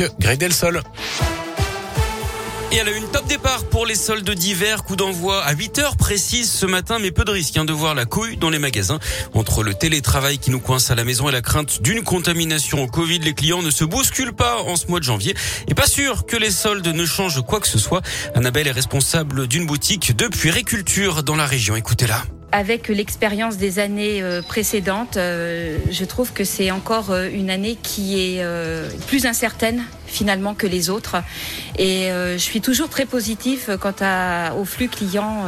avec Greg Delsol. Et elle a une top départ pour les soldes d'hiver. Coup d'envoi à 8 heures précises ce matin, mais peu de risque hein, de voir la couille dans les magasins. Entre le télétravail qui nous coince à la maison et la crainte d'une contamination au Covid, les clients ne se bousculent pas en ce mois de janvier. Et pas sûr que les soldes ne changent quoi que ce soit. Annabelle est responsable d'une boutique de puériculture dans la région. Écoutez-la. Avec l'expérience des années euh, précédentes, euh, je trouve que c'est encore euh, une année qui est plus incertaine finalement que les autres. Et je suis toujours très positive quant à, au flux client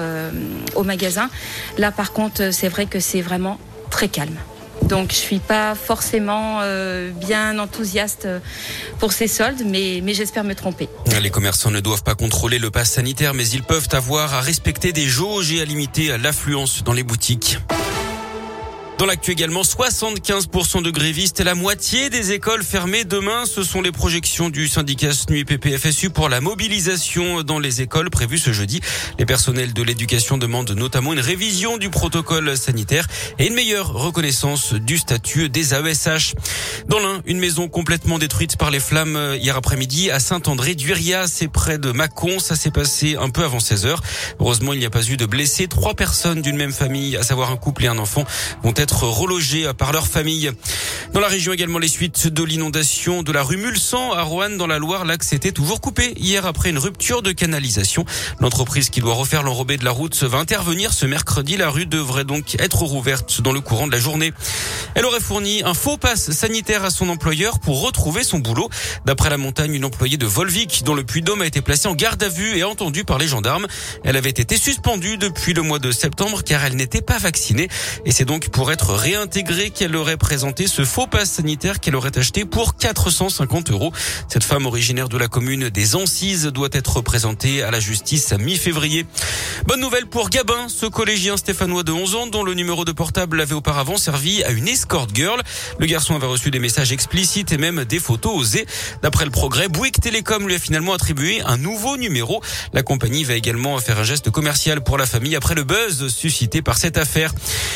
au magasin. Là par contre, c'est vrai que c'est vraiment très calme. Donc je suis pas forcément euh, bien enthousiaste pour ces soldes, mais, mais j'espère me tromper. Les commerçants ne doivent pas contrôler le pass sanitaire, mais ils peuvent avoir à respecter des jauges et à limiter l'affluence dans les boutiques. Dans l'actu également, 75% de grévistes et la moitié des écoles fermées demain. Ce sont les projections du syndicat SNUI PPFSU pour la mobilisation dans les écoles prévues ce jeudi. Les personnels de l'éducation demandent notamment une révision du protocole sanitaire et une meilleure reconnaissance du statut des AESH. Dans l'un, une maison complètement détruite par les flammes hier après-midi à Saint-André-d'Uria, c'est près de Mâcon. Ça s'est passé un peu avant 16 heures. Heureusement, il n'y a pas eu de blessés. Trois personnes d'une même famille, à savoir un couple et un enfant, vont être relogés par leur famille. Dans la région également, les suites de l'inondation de la rue Mulsan à Roanne dans la Loire. L'accès était toujours coupé hier après une rupture de canalisation. L'entreprise qui doit refaire l'enrobé de la route va intervenir ce mercredi. La rue devrait donc être rouverte dans le courant de la journée. Elle aurait fourni un faux passe sanitaire à son employeur pour retrouver son boulot. D'après la montagne, une employée de Volvic dont le Puy-Dôme a été placée en garde à vue et entendue par les gendarmes. Elle avait été suspendue depuis le mois de septembre car elle n'était pas vaccinée et c'est donc pour être réintégrée qu'elle aurait présenté ce faux passe sanitaire qu'elle aurait acheté pour 450 euros. Cette femme originaire de la commune des Ancises doit être présentée à la justice à mi-février. Bonne nouvelle pour Gabin, ce collégien stéphanois de 11 ans dont le numéro de portable avait auparavant servi à une escort girl. Le garçon avait reçu des messages explicites et même des photos osées. D'après le progrès, Bouygues Télécom lui a finalement attribué un nouveau numéro. La compagnie va également faire un geste commercial pour la famille après le buzz suscité par cette affaire.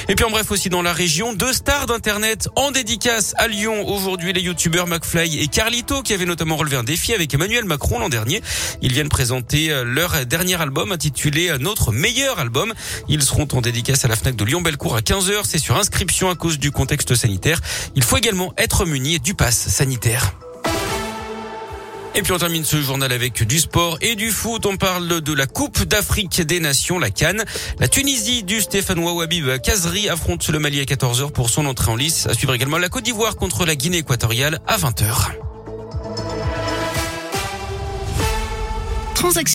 Et puis en bref aussi dans la région, deux stars d'internet en dédicace à Lyon aujourd'hui les youtubeurs McFly et Carlito qui avaient notamment relevé un défi avec Emmanuel Macron l'an dernier. Ils viennent présenter euh, leur dernier album intitulé euh, Notre meilleur album. Ils seront en dédicace à la Fnac de Lyon-Bellecour à 15h. C'est sur inscription à cause du contexte Il faut également être muni du pass sanitaire. Et puis on termine ce journal avec du sport et du foot. On parle de la Coupe d'Afrique des Nations, la Cannes. La Tunisie du Stéphanois Wabib Kazri affronte le Mali à 14h pour son entrée en lice. À suivre également la Côte d'Ivoire contre la Guinée équatoriale à 20h.